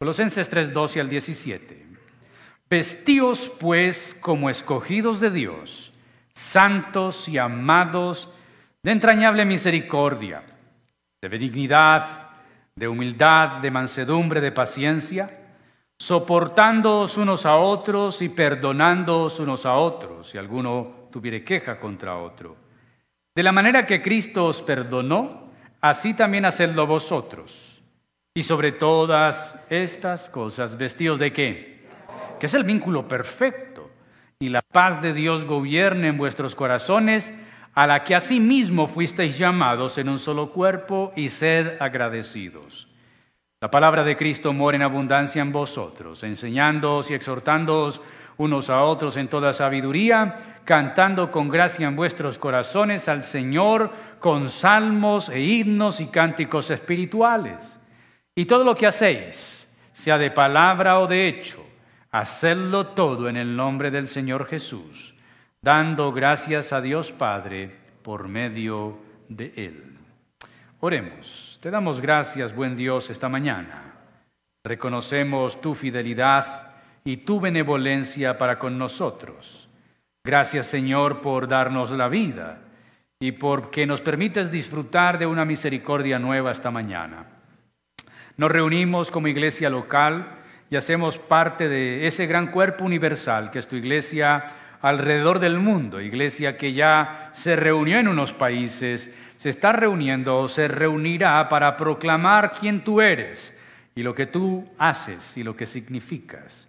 Colosenses 3, 12 al 17. Vestíos pues como escogidos de Dios, santos y amados, de entrañable misericordia, de benignidad, de humildad, de mansedumbre, de paciencia, soportándoos unos a otros y perdonándoos unos a otros, si alguno tuviere queja contra otro. De la manera que Cristo os perdonó, así también hacedlo vosotros. Y sobre todas estas cosas, vestidos de qué? Que es el vínculo perfecto. Y la paz de Dios gobierne en vuestros corazones, a la que asimismo fuisteis llamados en un solo cuerpo, y sed agradecidos. La palabra de Cristo mora en abundancia en vosotros, enseñándoos y exhortándoos unos a otros en toda sabiduría, cantando con gracia en vuestros corazones al Señor con salmos e himnos y cánticos espirituales. Y todo lo que hacéis, sea de palabra o de hecho, hacedlo todo en el nombre del Señor Jesús, dando gracias a Dios Padre por medio de Él. Oremos. Te damos gracias, buen Dios, esta mañana. Reconocemos tu fidelidad y tu benevolencia para con nosotros. Gracias, Señor, por darnos la vida y porque nos permites disfrutar de una misericordia nueva esta mañana. Nos reunimos como iglesia local y hacemos parte de ese gran cuerpo universal que es tu iglesia alrededor del mundo, iglesia que ya se reunió en unos países, se está reuniendo o se reunirá para proclamar quién tú eres y lo que tú haces y lo que significas.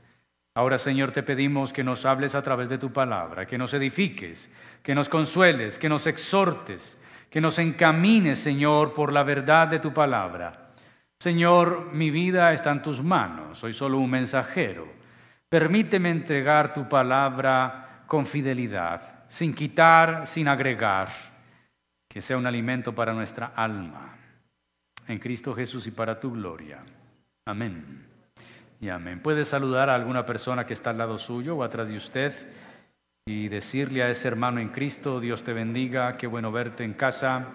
Ahora, Señor, te pedimos que nos hables a través de tu palabra, que nos edifiques, que nos consueles, que nos exhortes, que nos encamines, Señor, por la verdad de tu palabra. Señor, mi vida está en tus manos, soy solo un mensajero. Permíteme entregar tu palabra con fidelidad, sin quitar, sin agregar que sea un alimento para nuestra alma. En Cristo Jesús y para tu gloria. Amén. Y amén. Puede saludar a alguna persona que está al lado suyo o atrás de usted y decirle a ese hermano en Cristo, Dios te bendiga, qué bueno verte en casa.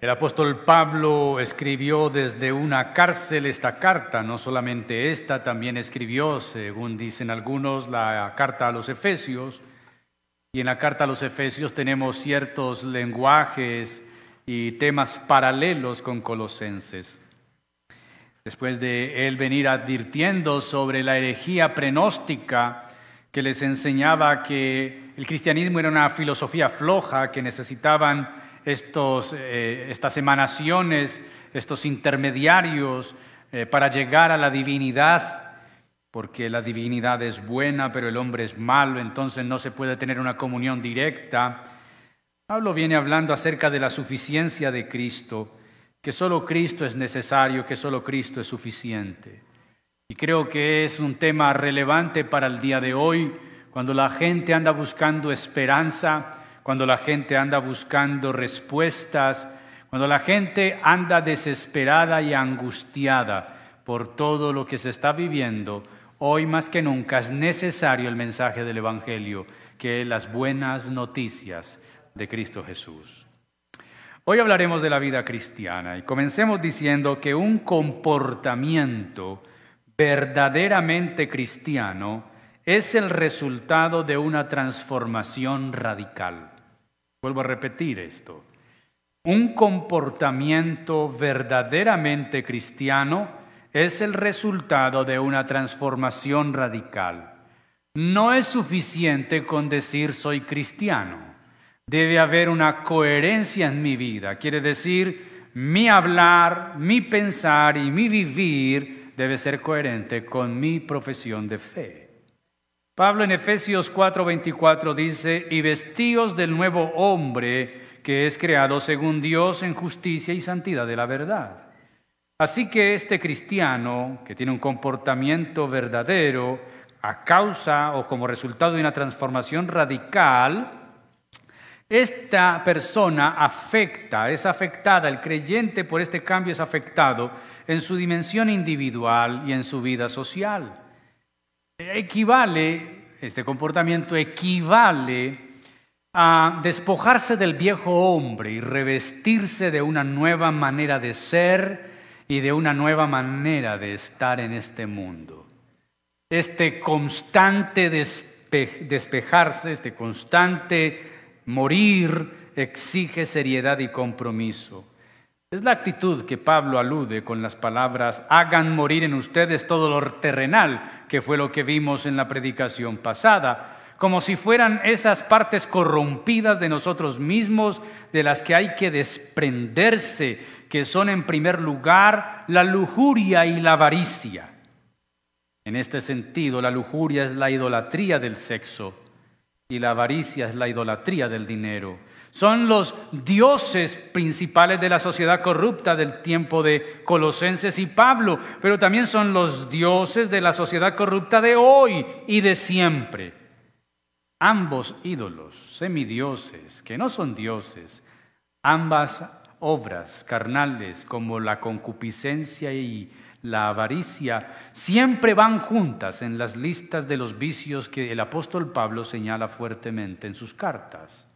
El apóstol Pablo escribió desde una cárcel esta carta, no solamente esta, también escribió, según dicen algunos, la carta a los Efesios. Y en la carta a los Efesios tenemos ciertos lenguajes y temas paralelos con Colosenses. Después de él venir advirtiendo sobre la herejía prenóstica que les enseñaba que el cristianismo era una filosofía floja, que necesitaban estos, eh, estas emanaciones, estos intermediarios eh, para llegar a la divinidad, porque la divinidad es buena, pero el hombre es malo, entonces no se puede tener una comunión directa. Pablo viene hablando acerca de la suficiencia de Cristo, que solo Cristo es necesario, que solo Cristo es suficiente. Y creo que es un tema relevante para el día de hoy, cuando la gente anda buscando esperanza, cuando la gente anda buscando respuestas, cuando la gente anda desesperada y angustiada por todo lo que se está viviendo, hoy más que nunca es necesario el mensaje del Evangelio, que es las buenas noticias de Cristo Jesús. Hoy hablaremos de la vida cristiana y comencemos diciendo que un comportamiento verdaderamente cristiano es el resultado de una transformación radical. Vuelvo a repetir esto. Un comportamiento verdaderamente cristiano es el resultado de una transformación radical. No es suficiente con decir soy cristiano. Debe haber una coherencia en mi vida. Quiere decir, mi hablar, mi pensar y mi vivir debe ser coherente con mi profesión de fe. Pablo en Efesios 4:24 dice, y vestíos del nuevo hombre que es creado según Dios en justicia y santidad de la verdad. Así que este cristiano, que tiene un comportamiento verdadero, a causa o como resultado de una transformación radical, esta persona afecta, es afectada, el creyente por este cambio es afectado en su dimensión individual y en su vida social. Equivale, este comportamiento equivale a despojarse del viejo hombre y revestirse de una nueva manera de ser y de una nueva manera de estar en este mundo. Este constante despejarse, este constante morir, exige seriedad y compromiso. Es la actitud que Pablo alude con las palabras, hagan morir en ustedes todo lo terrenal, que fue lo que vimos en la predicación pasada, como si fueran esas partes corrompidas de nosotros mismos de las que hay que desprenderse, que son en primer lugar la lujuria y la avaricia. En este sentido, la lujuria es la idolatría del sexo y la avaricia es la idolatría del dinero. Son los dioses principales de la sociedad corrupta del tiempo de Colosenses y Pablo, pero también son los dioses de la sociedad corrupta de hoy y de siempre. Ambos ídolos, semidioses, que no son dioses, ambas obras carnales como la concupiscencia y la avaricia, siempre van juntas en las listas de los vicios que el apóstol Pablo señala fuertemente en sus cartas.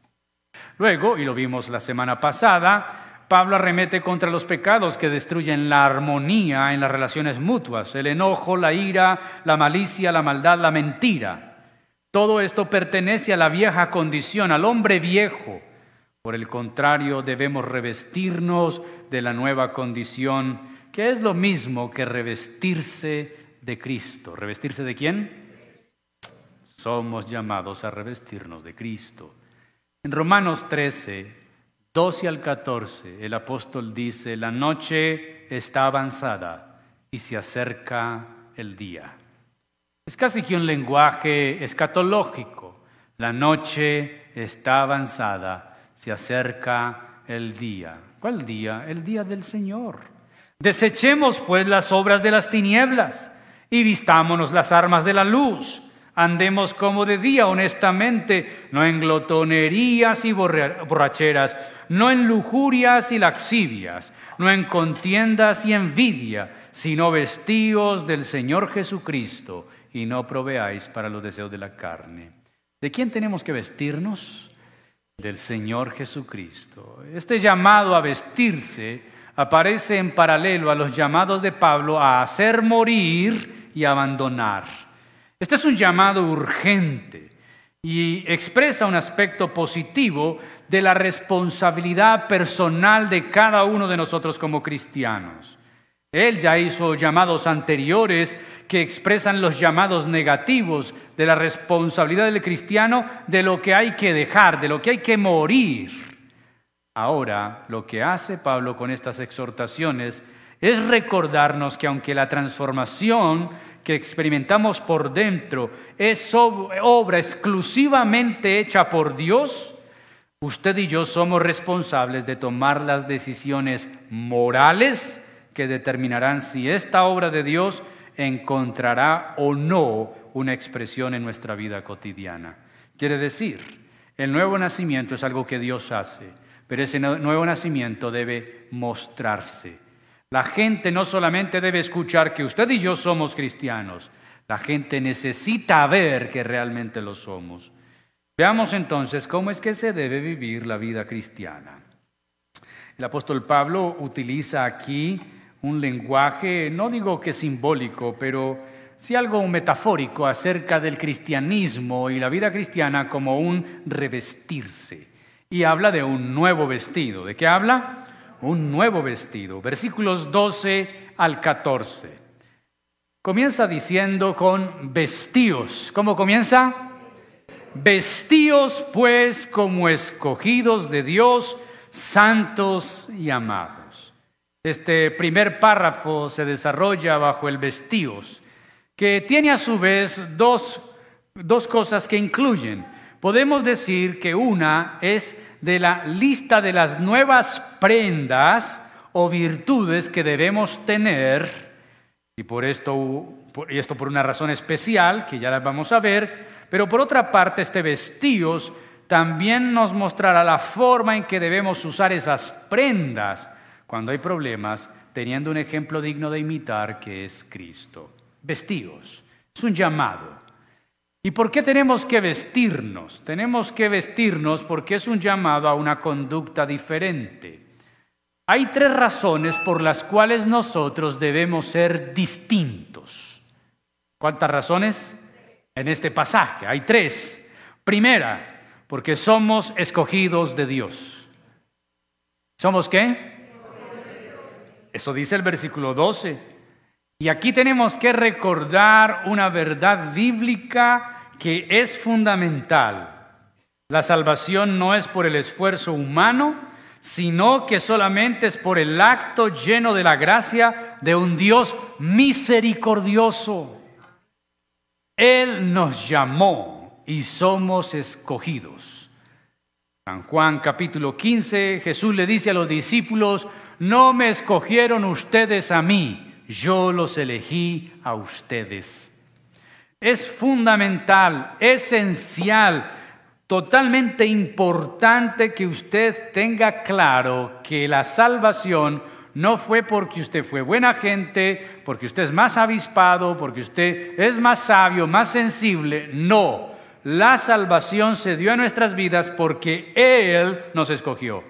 Luego, y lo vimos la semana pasada, Pablo arremete contra los pecados que destruyen la armonía en las relaciones mutuas, el enojo, la ira, la malicia, la maldad, la mentira. Todo esto pertenece a la vieja condición, al hombre viejo. Por el contrario, debemos revestirnos de la nueva condición, que es lo mismo que revestirse de Cristo. ¿Revestirse de quién? Somos llamados a revestirnos de Cristo. En Romanos 13, 12 al 14, el apóstol dice, la noche está avanzada y se acerca el día. Es casi que un lenguaje escatológico. La noche está avanzada, se acerca el día. ¿Cuál día? El día del Señor. Desechemos pues las obras de las tinieblas y vistámonos las armas de la luz Andemos como de día honestamente, no en glotonerías y borracheras, no en lujurias y laxivias, no en contiendas y envidia, sino vestíos del Señor Jesucristo y no proveáis para los deseos de la carne. ¿De quién tenemos que vestirnos? Del Señor Jesucristo. Este llamado a vestirse aparece en paralelo a los llamados de Pablo a hacer morir y abandonar. Este es un llamado urgente y expresa un aspecto positivo de la responsabilidad personal de cada uno de nosotros como cristianos. Él ya hizo llamados anteriores que expresan los llamados negativos de la responsabilidad del cristiano de lo que hay que dejar, de lo que hay que morir. Ahora, lo que hace Pablo con estas exhortaciones es recordarnos que aunque la transformación que experimentamos por dentro es obra exclusivamente hecha por Dios, usted y yo somos responsables de tomar las decisiones morales que determinarán si esta obra de Dios encontrará o no una expresión en nuestra vida cotidiana. Quiere decir, el nuevo nacimiento es algo que Dios hace, pero ese nuevo nacimiento debe mostrarse. La gente no solamente debe escuchar que usted y yo somos cristianos, la gente necesita ver que realmente lo somos. Veamos entonces cómo es que se debe vivir la vida cristiana. El apóstol Pablo utiliza aquí un lenguaje, no digo que simbólico, pero sí algo metafórico acerca del cristianismo y la vida cristiana como un revestirse. Y habla de un nuevo vestido. ¿De qué habla? Un nuevo vestido. Versículos 12 al 14. Comienza diciendo con vestíos. ¿Cómo comienza? Vestíos pues como escogidos de Dios, santos y amados. Este primer párrafo se desarrolla bajo el vestíos, que tiene a su vez dos, dos cosas que incluyen. Podemos decir que una es de la lista de las nuevas prendas o virtudes que debemos tener, y por esto, y esto por una razón especial, que ya las vamos a ver, pero por otra parte este vestíos también nos mostrará la forma en que debemos usar esas prendas cuando hay problemas, teniendo un ejemplo digno de imitar que es Cristo. Vestíos. Es un llamado. ¿Y por qué tenemos que vestirnos? Tenemos que vestirnos porque es un llamado a una conducta diferente. Hay tres razones por las cuales nosotros debemos ser distintos. ¿Cuántas razones? En este pasaje hay tres. Primera, porque somos escogidos de Dios. ¿Somos qué? Eso dice el versículo 12. Y aquí tenemos que recordar una verdad bíblica que es fundamental. La salvación no es por el esfuerzo humano, sino que solamente es por el acto lleno de la gracia de un Dios misericordioso. Él nos llamó y somos escogidos. San Juan capítulo 15, Jesús le dice a los discípulos, no me escogieron ustedes a mí yo los elegí a ustedes. Es fundamental, esencial, totalmente importante que usted tenga claro que la salvación no fue porque usted fue buena gente, porque usted es más avispado, porque usted es más sabio, más sensible. No, la salvación se dio a nuestras vidas porque Él nos escogió.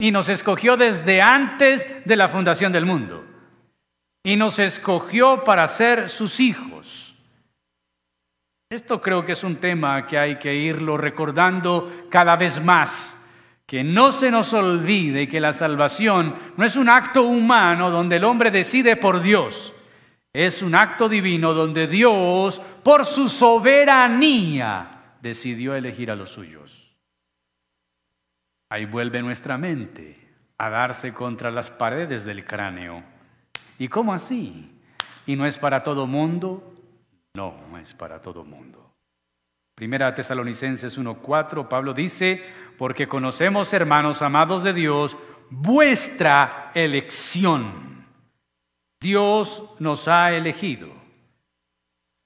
Y nos escogió desde antes de la fundación del mundo y nos escogió para ser sus hijos. Esto creo que es un tema que hay que irlo recordando cada vez más. Que no se nos olvide que la salvación no es un acto humano donde el hombre decide por Dios. Es un acto divino donde Dios, por su soberanía, decidió elegir a los suyos. Ahí vuelve nuestra mente a darse contra las paredes del cráneo ¿Y cómo así? ¿Y no es para todo mundo? No, es para todo mundo. Primera Tesalonicenses 1:4, Pablo dice, porque conocemos, hermanos amados de Dios, vuestra elección. Dios nos ha elegido.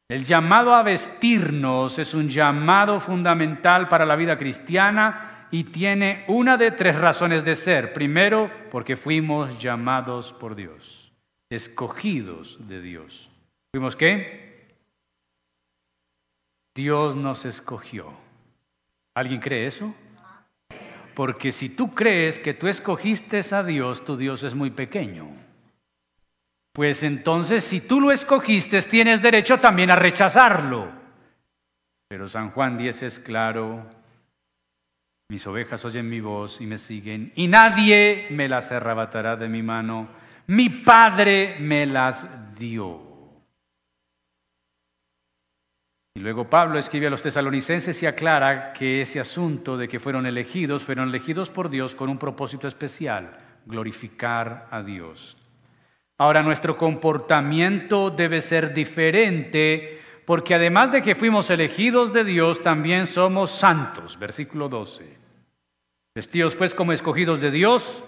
El llamado a vestirnos es un llamado fundamental para la vida cristiana y tiene una de tres razones de ser. Primero, porque fuimos llamados por Dios escogidos de Dios. ¿Fuimos qué? Dios nos escogió. ¿Alguien cree eso? Porque si tú crees que tú escogiste a Dios, tu Dios es muy pequeño. Pues entonces, si tú lo escogiste, tienes derecho también a rechazarlo. Pero San Juan 10 es claro, mis ovejas oyen mi voz y me siguen, y nadie me las arrebatará de mi mano mi Padre me las dio. Y luego Pablo escribe a los tesalonicenses y aclara que ese asunto de que fueron elegidos, fueron elegidos por Dios con un propósito especial, glorificar a Dios. Ahora nuestro comportamiento debe ser diferente porque además de que fuimos elegidos de Dios, también somos santos. Versículo 12. Vestidos pues como escogidos de Dios,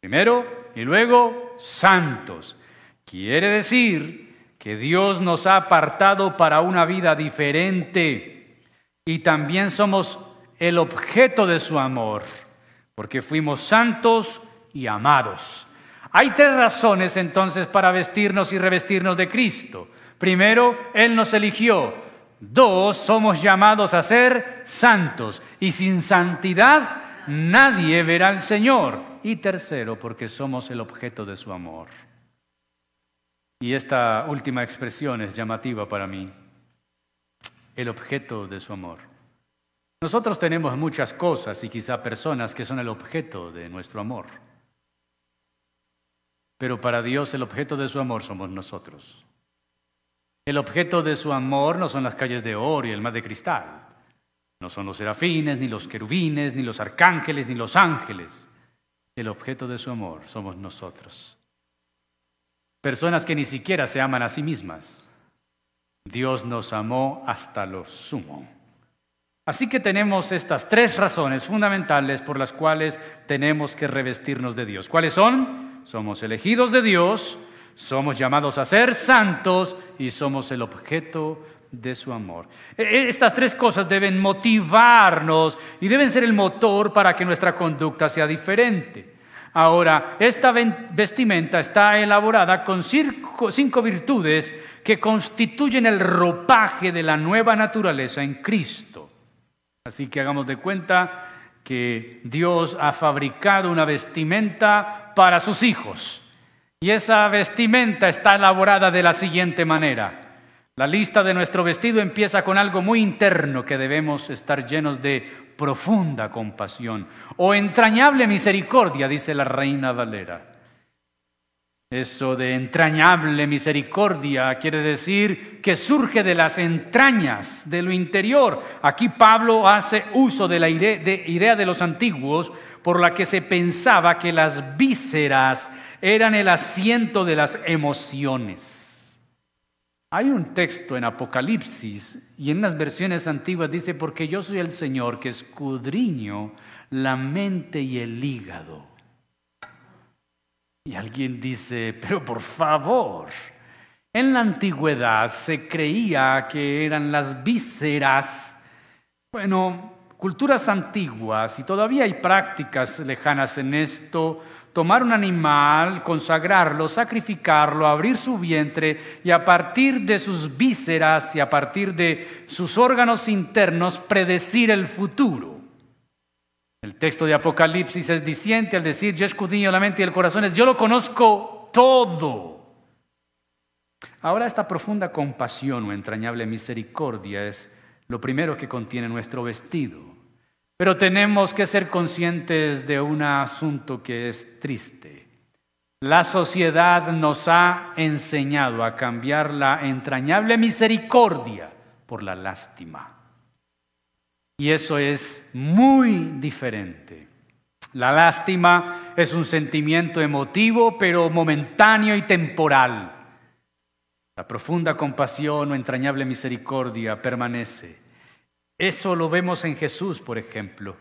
primero y luego santos. Quiere decir que Dios nos ha apartado para una vida diferente y también somos el objeto de su amor, porque fuimos santos y amados. Hay tres razones entonces para vestirnos y revestirnos de Cristo. Primero, Él nos eligió. Dos, somos llamados a ser santos. Y sin santidad nadie verá al Señor. Y tercero, porque somos el objeto de su amor. Y esta última expresión es llamativa para mí. El objeto de su amor. Nosotros tenemos muchas cosas y quizá personas que son el objeto de nuestro amor. Pero para Dios el objeto de su amor somos nosotros. El objeto de su amor no son las calles de oro y el mar de cristal. No son los serafines, ni los querubines, ni los arcángeles, ni los ángeles. El objeto de su amor somos nosotros. Personas que ni siquiera se aman a sí mismas. Dios nos amó hasta lo sumo. Así que tenemos estas tres razones fundamentales por las cuales tenemos que revestirnos de Dios. ¿Cuáles son? Somos elegidos de Dios, somos llamados a ser santos y somos el objeto de su amor. E, e, estas tres cosas deben motivarnos y deben ser el motor para que nuestra conducta sea diferente. Ahora, esta vestimenta está elaborada con cinco virtudes que constituyen el ropaje de la nueva naturaleza en Cristo. Así que hagamos de cuenta que Dios ha fabricado una vestimenta para sus hijos. Y esa vestimenta está elaborada de la siguiente manera. La lista de nuestro vestido empieza con algo muy interno que debemos estar llenos de profunda compasión o entrañable misericordia, dice la reina Valera. Eso de entrañable misericordia quiere decir que surge de las entrañas, de lo interior. Aquí Pablo hace uso de la idea de los antiguos por la que se pensaba que las vísceras eran el asiento de las emociones. Hay un texto en Apocalipsis y en las versiones antiguas dice, porque yo soy el Señor que escudriño la mente y el hígado. Y alguien dice, pero por favor, en la antigüedad se creía que eran las vísceras, bueno, culturas antiguas, y todavía hay prácticas lejanas en esto, tomar un animal, consagrarlo, sacrificarlo, abrir su vientre y a partir de sus vísceras y a partir de sus órganos internos predecir el futuro. El texto de Apocalipsis es diciente al decir, yo escudriño la mente y el corazón, es yo lo conozco todo. Ahora esta profunda compasión o entrañable misericordia es lo primero que contiene nuestro vestido. Pero tenemos que ser conscientes de un asunto que es triste. La sociedad nos ha enseñado a cambiar la entrañable misericordia por la lástima. Y eso es muy diferente. La lástima es un sentimiento emotivo, pero momentáneo y temporal. La profunda compasión o entrañable misericordia permanece eso lo vemos en Jesús, por ejemplo.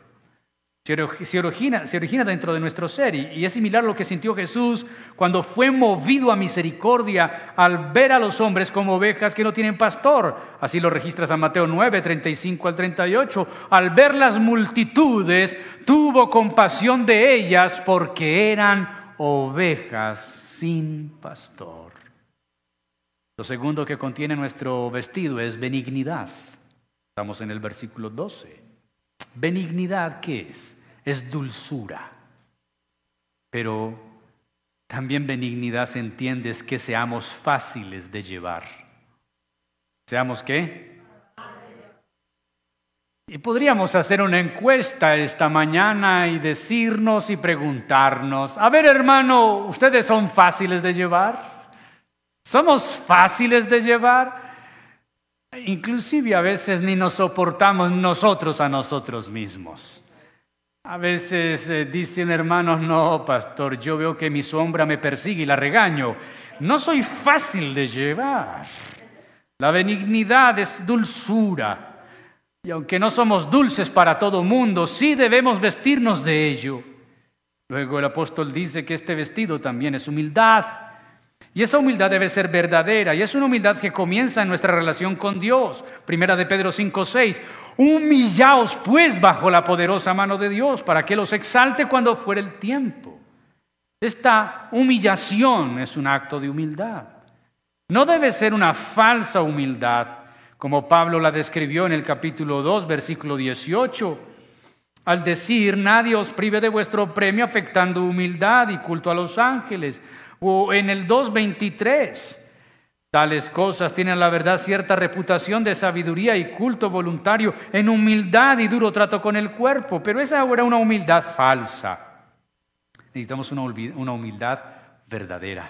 Se origina, se origina dentro de nuestro ser y, es similar a lo que sintió Jesús cuando fue movido a misericordia al ver a los hombres como ovejas que no tienen pastor. Así lo registra San Mateo 9, 35 al 38. Al ver las multitudes, tuvo compasión de ellas porque eran ovejas sin pastor. Lo segundo que contiene nuestro vestido es benignidad. Estamos en el versículo 12. Benignidad, ¿qué es? Es dulzura. Pero también benignidad se entiende que seamos fáciles de llevar. ¿Seamos qué? Y podríamos hacer una encuesta esta mañana y decirnos y preguntarnos, a ver hermano, ¿ustedes son fáciles de llevar? ¿Somos fáciles de llevar? Inclusive a veces ni nos soportamos nosotros a nosotros mismos. A veces eh, dicen hermanos, no, pastor, yo veo que mi sombra me persigue y la regaño. No soy fácil de llevar. La benignidad es dulzura. Y aunque no somos dulces para todo mundo, sí debemos vestirnos de ello. Luego el apóstol dice que este vestido también es humildad. Y esa humildad debe ser verdadera y es una humildad que comienza en nuestra relación con Dios. Primera de Pedro 5:6. Humillaos pues bajo la poderosa mano de Dios para que los exalte cuando fuere el tiempo. Esta humillación es un acto de humildad. No debe ser una falsa humildad, como Pablo la describió en el capítulo 2, versículo 18, al decir, nadie os prive de vuestro premio afectando humildad y culto a los ángeles o en el 2.23, tales cosas tienen la verdad cierta reputación de sabiduría y culto voluntario en humildad y duro trato con el cuerpo, pero esa era una humildad falsa. Necesitamos una humildad verdadera.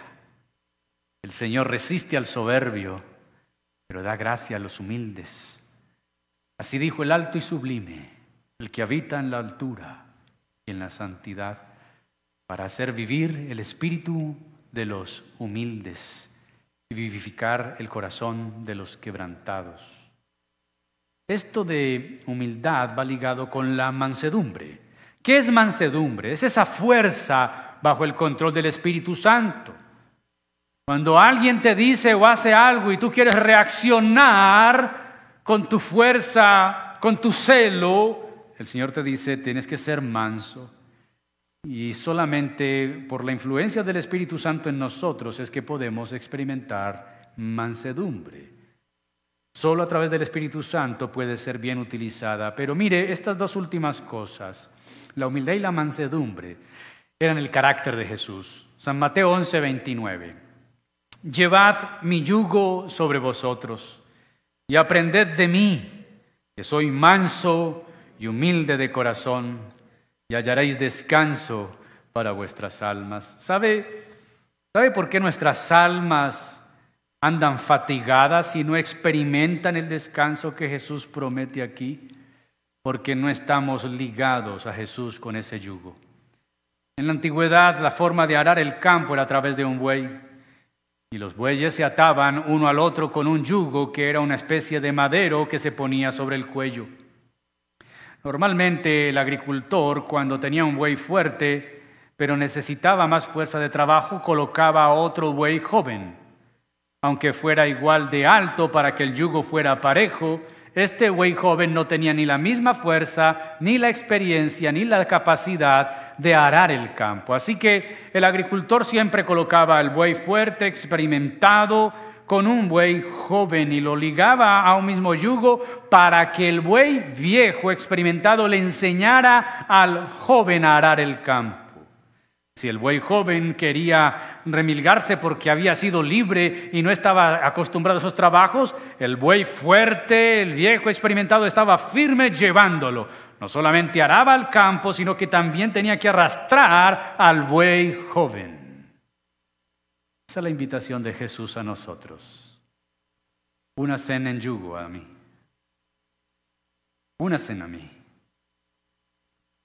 El Señor resiste al soberbio, pero da gracia a los humildes. Así dijo el alto y sublime, el que habita en la altura y en la santidad, para hacer vivir el espíritu de los humildes y vivificar el corazón de los quebrantados. Esto de humildad va ligado con la mansedumbre. ¿Qué es mansedumbre? Es esa fuerza bajo el control del Espíritu Santo. Cuando alguien te dice o hace algo y tú quieres reaccionar con tu fuerza, con tu celo, el Señor te dice, tienes que ser manso Y solamente por la influencia del Espíritu Santo en nosotros es que podemos experimentar mansedumbre. Solo a través del Espíritu Santo puede ser bien utilizada. Pero mire, estas dos últimas cosas, la humildad y la mansedumbre, eran el carácter de Jesús. San Mateo 11, 29. Llevad mi yugo sobre vosotros y aprended de mí, que soy manso y humilde de corazón y hallaréis descanso para vuestras almas. ¿Sabe, ¿Sabe por qué nuestras almas andan fatigadas y no experimentan el descanso que Jesús promete aquí? Porque no estamos ligados a Jesús con ese yugo. En la antigüedad la forma de arar el campo era a través de un buey. Y los bueyes se ataban uno al otro con un yugo que era una especie de madero que se ponía sobre el cuello. Normalmente el agricultor, cuando tenía un buey fuerte, pero necesitaba más fuerza de trabajo, colocaba otro buey joven. Aunque fuera igual de alto para que el yugo fuera parejo, este buey joven no tenía ni la misma fuerza, ni la experiencia, ni la capacidad de arar el campo. Así que el agricultor siempre colocaba al buey fuerte, experimentado, con un buey joven y lo ligaba a un mismo yugo para que el buey viejo experimentado le enseñara al joven a arar el campo. Si el buey joven quería remilgarse porque había sido libre y no estaba acostumbrado a esos trabajos, el buey fuerte, el viejo experimentado, estaba firme llevándolo. No solamente araba el campo, sino que también tenía que arrastrar al buey joven. Esa es la invitación de Jesús a nosotros. Una cena en yugo a mí. Una cena a mí.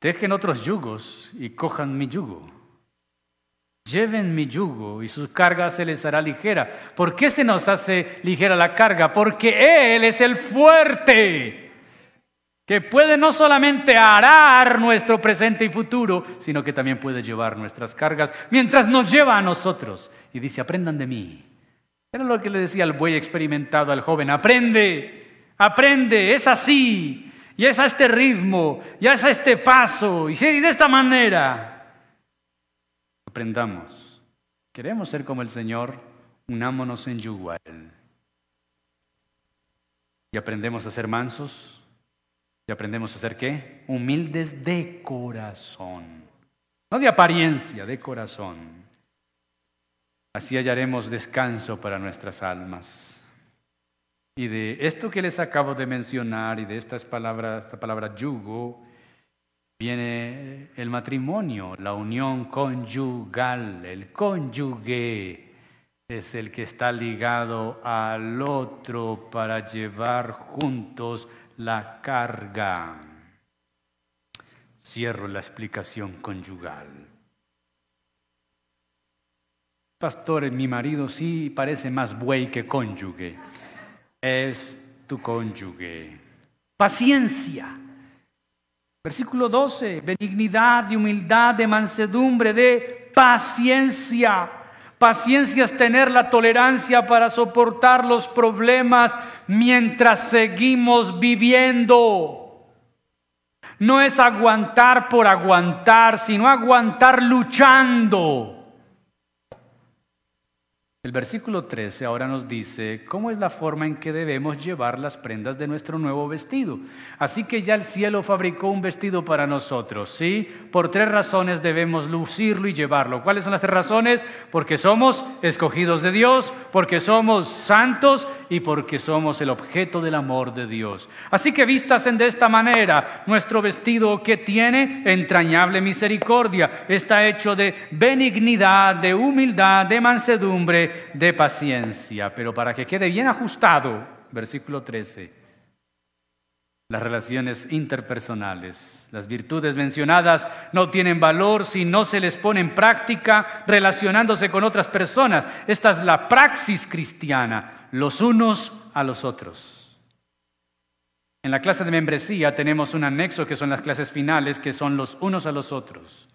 Dejen otros yugos y cojan mi yugo. Lleven mi yugo y su carga se les hará ligera. ¿Por qué se nos hace ligera la carga? Porque Él es el fuerte que puede no solamente arar nuestro presente y futuro, sino que también puede llevar nuestras cargas mientras nos lleva a nosotros. Y dice, aprendan de mí. Era lo que le decía al buey experimentado al joven, aprende, aprende, es así, y es a este ritmo, y es a este paso, y de esta manera. Aprendamos. Queremos ser como el Señor, unámonos en Él. Y aprendemos a ser mansos, aprendemos a ser qué? Humildes de corazón. No de apariencia, de corazón. Así hallaremos descanso para nuestras almas. Y de esto que les acabo de mencionar y de estas palabras, esta palabra yugo, viene el matrimonio, la unión conyugal, el cónyuge es el que está ligado al otro para llevar juntos la carga. Cierro la explicación conyugal. Pastor, mi marido sí parece más buey que cónyuge. Es tu cónyuge. Paciencia. Versículo 12, benignidad, de humildad, de mansedumbre, de paciencia Paciencia es tener la tolerancia para soportar los problemas mientras seguimos viviendo. No es aguantar por aguantar, sino aguantar luchando. El versículo 13 ahora nos dice cómo es la forma en que debemos llevar las prendas de nuestro nuevo vestido. Así que ya el cielo fabricó un vestido para nosotros, ¿sí? Por tres razones debemos lucirlo y llevarlo. ¿Cuáles son las tres razones? Porque somos escogidos de Dios, porque somos santos y porque somos el objeto del amor de Dios. Así que vistasen de esta manera nuestro vestido que tiene entrañable misericordia. Está hecho de benignidad, de humildad, de mansedumbre de paciencia, pero para que quede bien ajustado, versículo 13, las relaciones interpersonales. Las virtudes mencionadas no tienen valor si no se les pone en práctica relacionándose con otras personas. Esta es la praxis cristiana, los unos a los otros. En la clase de membresía tenemos un anexo que son las clases finales, que son los unos a los otros.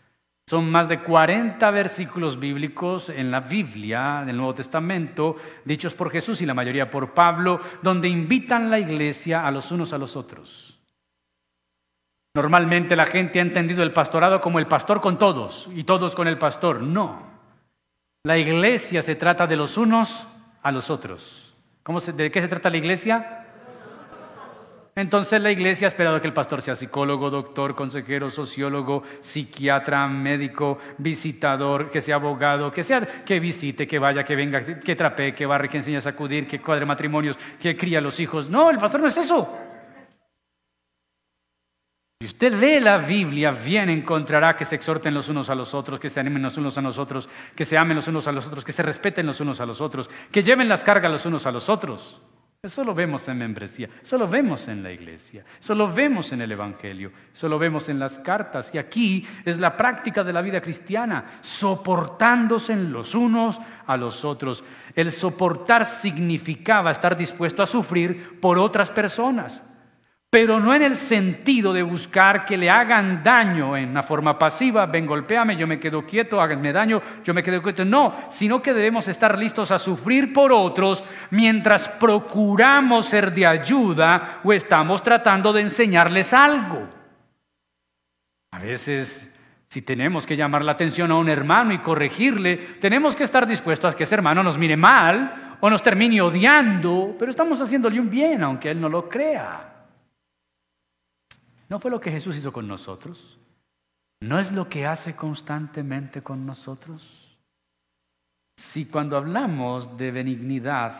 Son más de 40 versículos bíblicos en la Biblia, en el Nuevo Testamento, dichos por Jesús y la mayoría por Pablo, donde invitan la iglesia a los unos a los otros. Normalmente la gente ha entendido el pastorado como el pastor con todos y todos con el pastor. No. La iglesia se trata de los unos a los otros. ¿Cómo ¿De qué se trata la iglesia? Entonces la iglesia ha esperado que el pastor sea psicólogo, doctor, consejero, sociólogo, psiquiatra, médico, visitador, que sea abogado, que sea que visite, que vaya, que venga, que trapee, que barre, que enseñe a sacudir, que cuadre matrimonios, que cría a los hijos. No, el pastor no es eso. Si usted lee la Biblia, bien encontrará que se exhorten los unos a los otros, que se animen los unos a los otros, que se amen los unos a los otros, que se respeten los unos a los otros, que lleven las cargas los unos a los otros. Eso lo vemos en membresía, eso lo vemos en la iglesia, eso lo vemos en el Evangelio, eso lo vemos en las cartas. Y aquí es la práctica de la vida cristiana, soportándose los unos a los otros. El soportar significaba estar dispuesto a sufrir por otras personas pero no en el sentido de buscar que le hagan daño en una forma pasiva, ven, golpéame, yo me quedo quieto, háganme daño, yo me quedo quieto. No, sino que debemos estar listos a sufrir por otros mientras procuramos ser de ayuda o estamos tratando de enseñarles algo. A veces, si tenemos que llamar la atención a un hermano y corregirle, tenemos que estar dispuestos a que ese hermano nos mire mal o nos termine odiando, pero estamos haciéndole un bien, aunque él no lo crea. ¿No fue lo que Jesús hizo con nosotros? ¿No es lo que hace constantemente con nosotros? Si cuando hablamos de benignidad,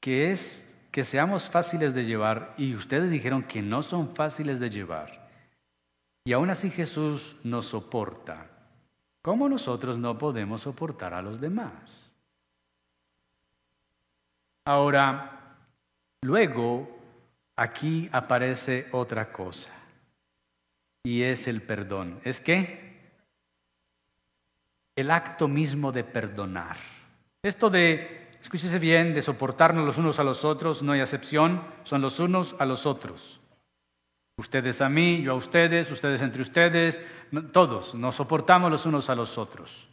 que es que seamos fáciles de llevar, y ustedes dijeron que no son fáciles de llevar, y aún así Jesús nos soporta, ¿cómo nosotros no podemos soportar a los demás? Ahora, luego, aquí aparece otra cosa y es el perdón. ¿Es qué? El acto mismo de perdonar. Esto de, escúchese bien, de soportarnos los unos a los otros, no hay excepción, son los unos a los otros. Ustedes a mí, yo a ustedes, ustedes entre ustedes, todos nos soportamos los unos a los otros.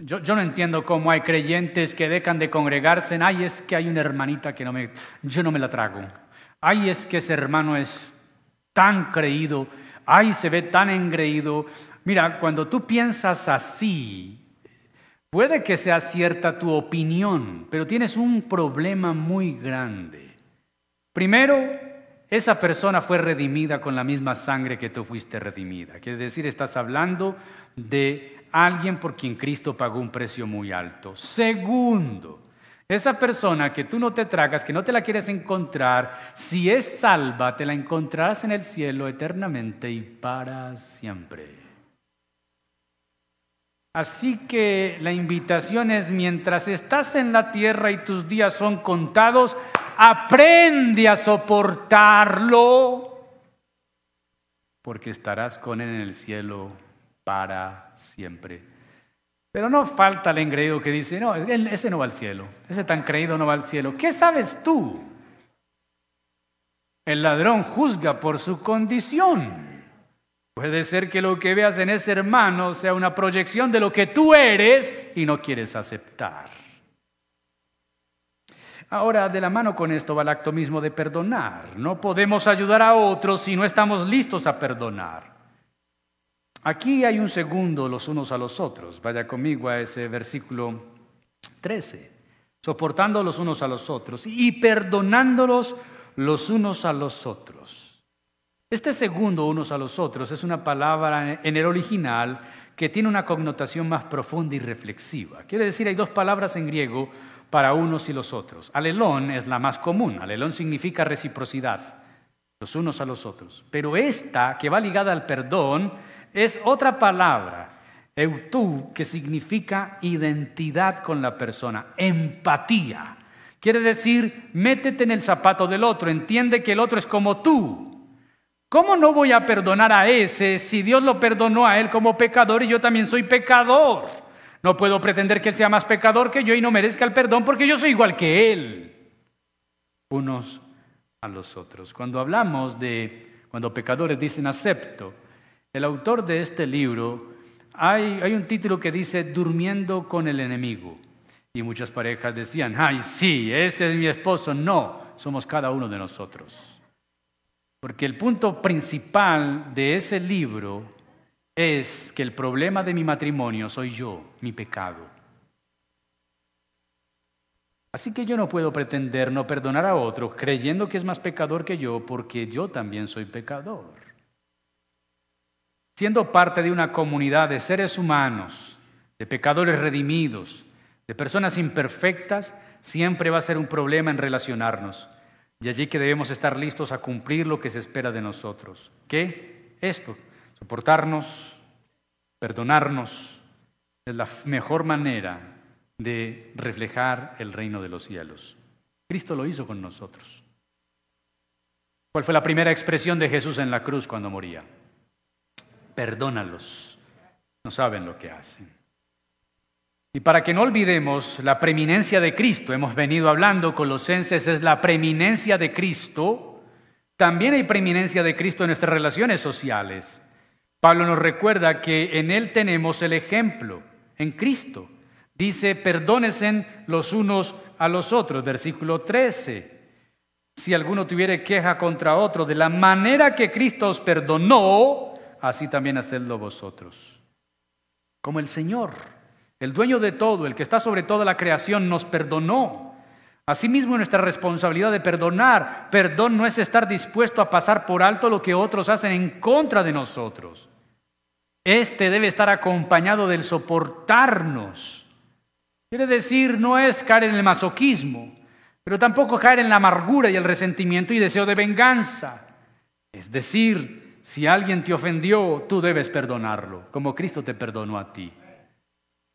Yo, no entiendo cómo hay creyentes que dejan de congregarse. Ay, es que hay una hermanita que no me, yo no me la trago. Ay, es que ese hermano es tan creído ay, se ve tan engreído. Mira, cuando tú piensas así, puede que sea cierta tu opinión, pero tienes un problema muy grande. Primero, esa persona fue redimida con la misma sangre que tú fuiste redimida. Quiere decir, estás hablando de alguien por quien Cristo pagó un precio muy alto. Segundo, esa persona que tú no te tragas, que no te la quieres encontrar, si es salva, te la encontrarás en el cielo eternamente y para siempre. Así que la invitación es, mientras estás en la tierra y tus días son contados, aprende a soportarlo, porque estarás con él en el cielo para siempre. Pero no falta el engreído que dice, no, ese no va al cielo, ese tan creído no va al cielo. ¿Qué sabes tú? El ladrón juzga por su condición. Puede ser que lo que veas en ese hermano sea una proyección de lo que tú eres y no quieres aceptar. Ahora, de la mano con esto va el acto mismo de perdonar. No podemos ayudar a otros si no estamos listos a perdonar. Aquí hay un segundo los unos a los otros. Vaya conmigo a ese versículo 13. Soportando los unos a los otros y perdonándolos los unos a los otros. Este segundo unos a los otros es una palabra en el original que tiene una connotación más profunda y reflexiva. Quiere decir, hay dos palabras en griego para unos y los otros. Alelón es la más común. Alelón significa reciprocidad, los unos a los otros. Pero esta, que va ligada al perdón, es otra palabra, eutú, que significa identidad con la persona, empatía. Quiere decir, métete en el zapato del otro, entiende que el otro es como tú. ¿Cómo no voy a perdonar a ese si Dios lo perdonó a él como pecador y yo también soy pecador? No puedo pretender que él sea más pecador que yo y no merezca el perdón porque yo soy igual que él. Unos a los otros. Cuando hablamos de, cuando pecadores dicen acepto, el autor de este libro, hay, hay un título que dice Durmiendo con el enemigo. Y muchas parejas decían, ay, sí, ese es mi esposo. No, somos cada uno de nosotros. Porque el punto principal de ese libro es que el problema de mi matrimonio soy yo, mi pecado. Así que yo no puedo pretender no perdonar a otro creyendo que es más pecador que yo porque yo también soy pecador. Siendo parte de una comunidad de seres humanos, de pecadores redimidos, de personas imperfectas, siempre va a ser un problema en relacionarnos. Y allí que debemos estar listos a cumplir lo que se espera de nosotros. ¿Qué? Esto, soportarnos, perdonarnos, es la mejor manera de reflejar el reino de los cielos. Cristo lo hizo con nosotros. ¿Cuál fue la primera expresión de Jesús en la cruz cuando moría? Perdónalos, no saben lo que hacen. Y para que no olvidemos la preeminencia de Cristo, hemos venido hablando, Colosenses es la preeminencia de Cristo, también hay preeminencia de Cristo en nuestras relaciones sociales. Pablo nos recuerda que en Él tenemos el ejemplo, en Cristo. Dice, perdónesen los unos a los otros, versículo 13. Si alguno tuviere queja contra otro, de la manera que Cristo os perdonó, así también hacedlo vosotros. Como el Señor, el dueño de todo, el que está sobre toda la creación, nos perdonó. Asimismo, nuestra responsabilidad de perdonar. Perdón no es estar dispuesto a pasar por alto lo que otros hacen en contra de nosotros. Este debe estar acompañado del soportarnos Quiere decir, no es caer en el masoquismo, pero tampoco caer en la amargura y el resentimiento y deseo de venganza. Es decir, si alguien te ofendió, tú debes perdonarlo, como Cristo te perdonó a ti.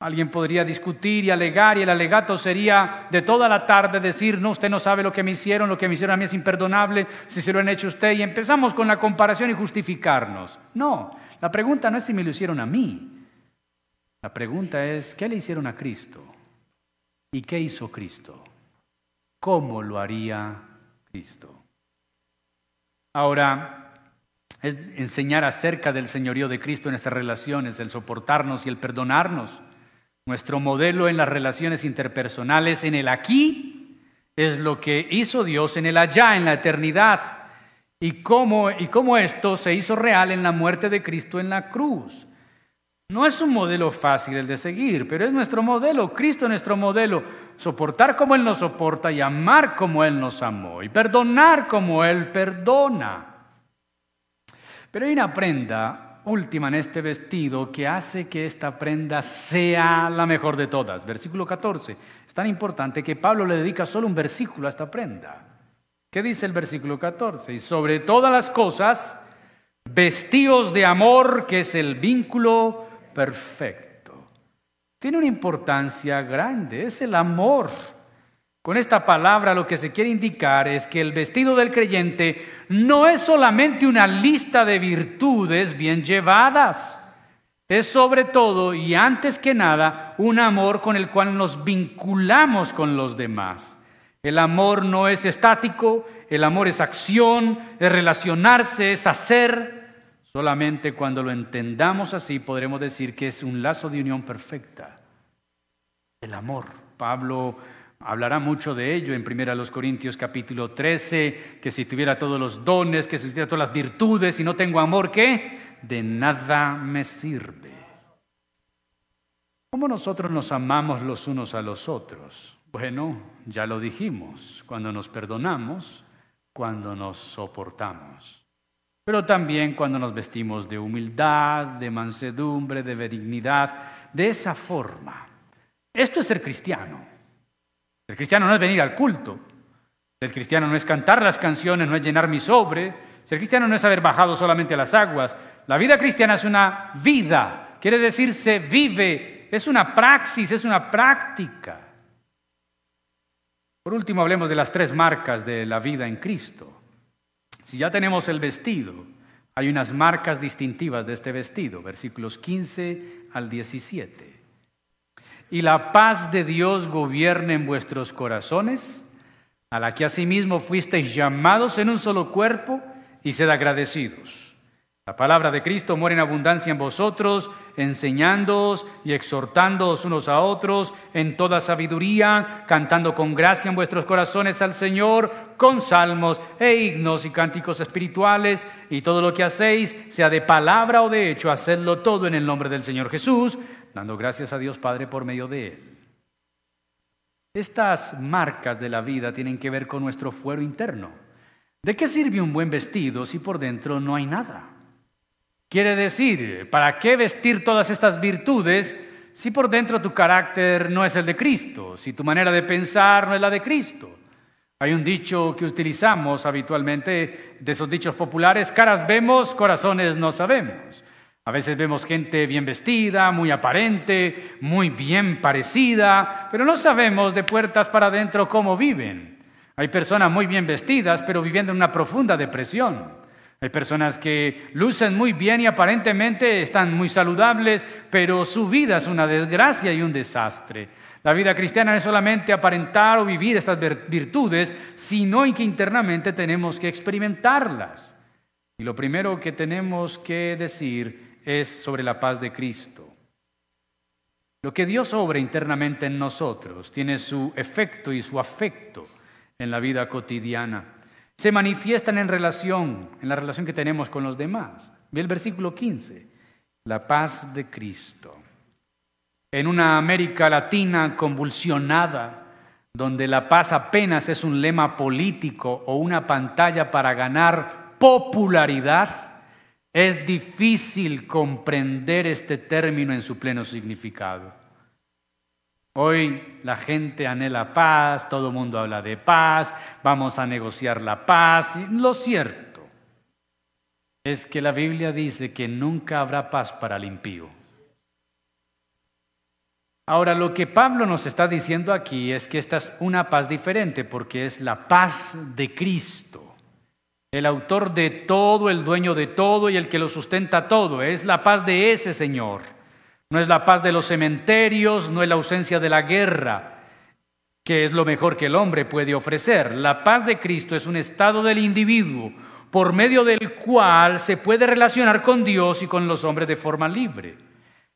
Alguien podría discutir y alegar y el alegato sería de toda la tarde decir, no, usted no sabe lo que me hicieron, lo que me hicieron a mí es imperdonable, si se lo han hecho usted, y empezamos con la comparación y justificarnos. No, la pregunta no es si me lo hicieron a mí, la pregunta es, ¿qué le hicieron a Cristo? ¿Y qué hizo Cristo? ¿Cómo lo haría Cristo? Ahora, es enseñar acerca del señorío de Cristo en nuestras relaciones, el soportarnos y el perdonarnos. Nuestro modelo en las relaciones interpersonales en el aquí es lo que hizo Dios en el allá, en la eternidad. Y cómo, y cómo esto se hizo real en la muerte de Cristo en la cruz. No es un modelo fácil el de seguir, pero es nuestro modelo, Cristo es nuestro modelo. Soportar como Él nos soporta y amar como Él nos amó y perdonar como Él perdona. Pero hay una prenda última en este vestido que hace que esta prenda sea la mejor de todas. Versículo 14. Es tan importante que Pablo le dedica solo un versículo a esta prenda. ¿Qué dice el versículo 14? Y sobre todas las cosas, vestidos de amor, que es el vínculo perfecto. Tiene una importancia grande, es el amor. Con esta palabra lo que se quiere indicar es que el vestido del creyente no es solamente una lista de virtudes bien llevadas, es sobre todo y antes que nada un amor con el cual nos vinculamos con los demás. El amor no es estático, el amor es acción, es relacionarse, es hacer. Solamente cuando lo entendamos así podremos decir que es un lazo de unión perfecta. El amor. Pablo hablará mucho de ello en 1 Corintios capítulo 13, que si tuviera todos los dones, que si tuviera todas las virtudes y no tengo amor, ¿qué? De nada me sirve. ¿Cómo nosotros nos amamos los unos a los otros? Bueno, ya lo dijimos, cuando nos perdonamos, cuando nos soportamos pero también cuando nos vestimos de humildad, de mansedumbre, de benignidad, de esa forma. Esto es ser cristiano. El cristiano no es venir al culto. El cristiano no es cantar las canciones, no es llenar mi sobre. Ser cristiano no es haber bajado solamente a las aguas. La vida cristiana es una vida. Quiere decir se vive. Es una praxis, es una práctica. Por último, hablemos de las tres marcas de la vida en Cristo. Si ya tenemos el vestido, hay unas marcas distintivas de este vestido, versículos 15 al 17. Y la paz de Dios gobierne en vuestros corazones, a la que asimismo fuisteis llamados en un solo cuerpo, y sed agradecidos. La palabra de Cristo muere en abundancia en vosotros, enseñándoos y exhortándoos unos a otros en toda sabiduría, cantando con gracia en vuestros corazones al Señor, con salmos e himnos y cánticos espirituales, y todo lo que hacéis, sea de palabra o de hecho, hacedlo todo en el nombre del Señor Jesús, dando gracias a Dios Padre por medio de Él. Estas marcas de la vida tienen que ver con nuestro fuero interno. ¿De qué sirve un buen vestido si por dentro no hay nada? Quiere decir, ¿para qué vestir todas estas virtudes si por dentro tu carácter no es el de Cristo, si tu manera de pensar no es la de Cristo? Hay un dicho que utilizamos habitualmente, de esos dichos populares, caras vemos, corazones no sabemos. A veces vemos gente bien vestida, muy aparente, muy bien parecida, pero no sabemos de puertas para adentro cómo viven. Hay personas muy bien vestidas, pero viviendo en una profunda depresión. Hay personas que lucen muy bien y aparentemente están muy saludables, pero su vida es una desgracia y un desastre. La vida cristiana no es solamente aparentar o vivir estas virtudes, sino que internamente tenemos que experimentarlas. Y lo primero que tenemos que decir es sobre la paz de Cristo. Lo que Dios obra internamente en nosotros tiene su efecto y su afecto en la vida cotidiana se manifiestan en relación, en la relación que tenemos con los demás. Ve el versículo 15, la paz de Cristo. En una América Latina convulsionada, donde la paz apenas es un lema político o una pantalla para ganar popularidad, es difícil comprender este término en su pleno significado. Hoy la gente anhela paz, todo el mundo habla de paz, vamos a negociar la paz. lo cierto es que la Biblia dice que nunca habrá paz para el impío. Ahora, lo que Pablo nos está diciendo aquí es que esta es una paz diferente porque es la paz de Cristo. El autor de todo, el dueño de todo y el que lo sustenta todo. Es la paz de ese Señor. No es la paz de los cementerios, no es la ausencia de la guerra, que es lo mejor que el hombre puede ofrecer. La paz de Cristo es un estado del individuo por medio del cual se puede relacionar con Dios y con los hombres de forma libre.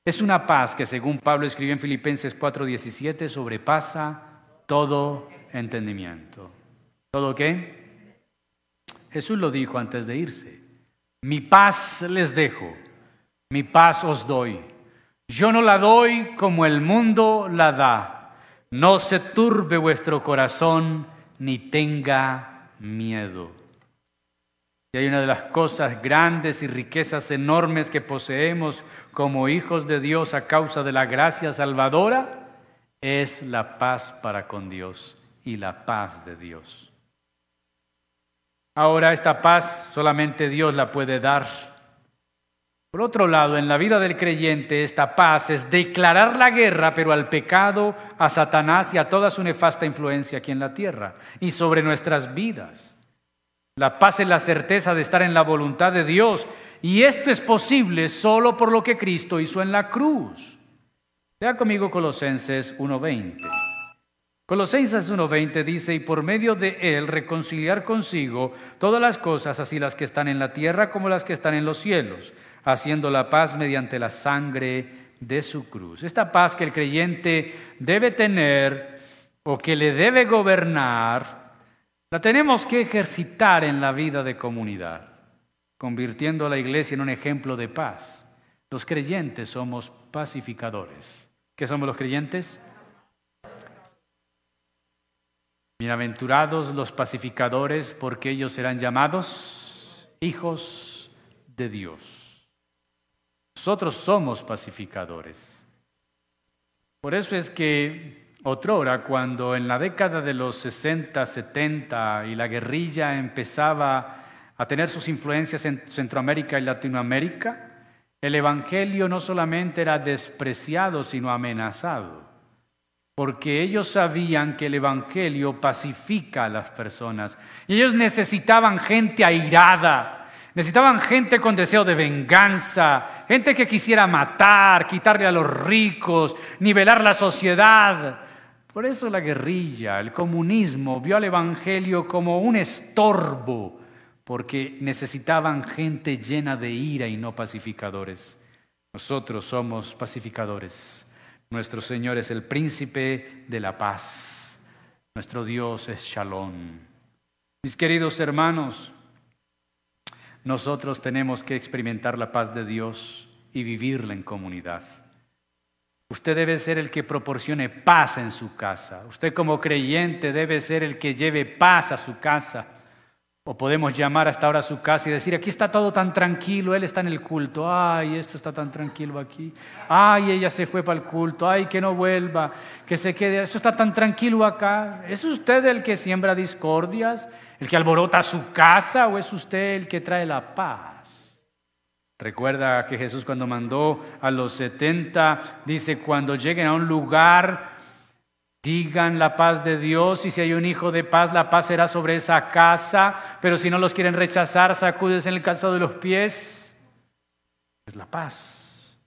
Es una paz que, según Pablo escribió en Filipenses 4:17, sobrepasa todo entendimiento. ¿Todo qué? Jesús lo dijo antes de irse. Mi paz les dejo, mi paz os doy. Yo no la doy como el mundo la da. No se turbe vuestro corazón ni tenga miedo. Y hay una de las cosas grandes y riquezas enormes que poseemos como hijos de Dios a causa de la gracia salvadora, es la paz para con Dios y la paz de Dios. Ahora esta paz solamente Dios la puede dar por otro lado, en la vida del creyente esta paz es declarar la guerra, pero al pecado, a Satanás y a toda su nefasta influencia aquí en la tierra y sobre nuestras vidas. La paz es la certeza de estar en la voluntad de Dios y esto es posible solo por lo que Cristo hizo en la cruz. Vea conmigo Colosenses 1.20. Colosenses 1.20 dice, y por medio de él reconciliar consigo todas las cosas, así las que están en la tierra como las que están en los cielos haciendo la paz mediante la sangre de su cruz. Esta paz que el creyente debe tener o que le debe gobernar, la tenemos que ejercitar en la vida de comunidad, convirtiendo a la iglesia en un ejemplo de paz. Los creyentes somos pacificadores. ¿Qué somos los creyentes? Bienaventurados los pacificadores, porque ellos serán llamados hijos de Dios. Nosotros somos pacificadores. Por eso es que otrora, cuando en la década de los 60, 70 y la guerrilla empezaba a tener sus influencias en Centroamérica y Latinoamérica, el Evangelio no solamente era despreciado, sino amenazado, porque ellos sabían que el Evangelio pacifica a las personas y ellos necesitaban gente airada, Necesitaban gente con deseo de venganza, gente que quisiera matar, quitarle a los ricos, nivelar la sociedad. Por eso la guerrilla, el comunismo, vio al Evangelio como un estorbo porque necesitaban gente llena de ira y no pacificadores. Nosotros somos pacificadores. Nuestro Señor es el príncipe de la paz. Nuestro Dios es Shalom. Mis queridos hermanos, nosotros tenemos que experimentar la paz de Dios y vivirla en comunidad. Usted debe ser el que proporcione paz en su casa. Usted como creyente debe ser el que lleve paz a su casa. O podemos llamar hasta ahora a su casa y decir, aquí está todo tan tranquilo, él está en el culto, ay, esto está tan tranquilo aquí, ay, ella se fue para el culto, ay, que no vuelva, que se quede, eso está tan tranquilo acá. ¿Es usted el que siembra discordias, el que alborota su casa o es usted el que trae la paz? Recuerda que Jesús cuando mandó a los 70, dice, cuando lleguen a un lugar Digan la paz de Dios y si hay un hijo de paz, la paz será sobre esa casa, pero si no los quieren rechazar, sacudes en el calzado de los pies. Es la paz.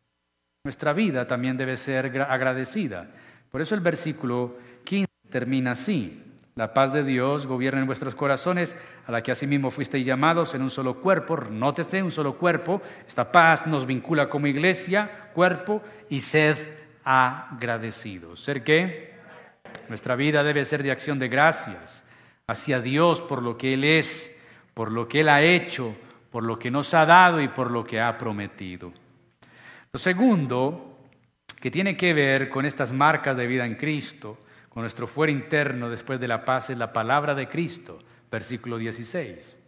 Nuestra vida también debe ser agradecida. Por eso el versículo 15 termina así. La paz de Dios gobierna en vuestros corazones, a la que asimismo fuisteis llamados en un solo cuerpo. Nótese, un solo cuerpo. Esta paz nos vincula como iglesia, cuerpo, y sed agradecidos. ¿Ser qué? Nuestra vida debe ser de acción de gracias hacia Dios por lo que Él es, por lo que Él ha hecho, por lo que nos ha dado y por lo que ha prometido. Lo segundo, que tiene que ver con estas marcas de vida en Cristo, con nuestro fuero interno después de la paz, es la palabra de Cristo, versículo 16.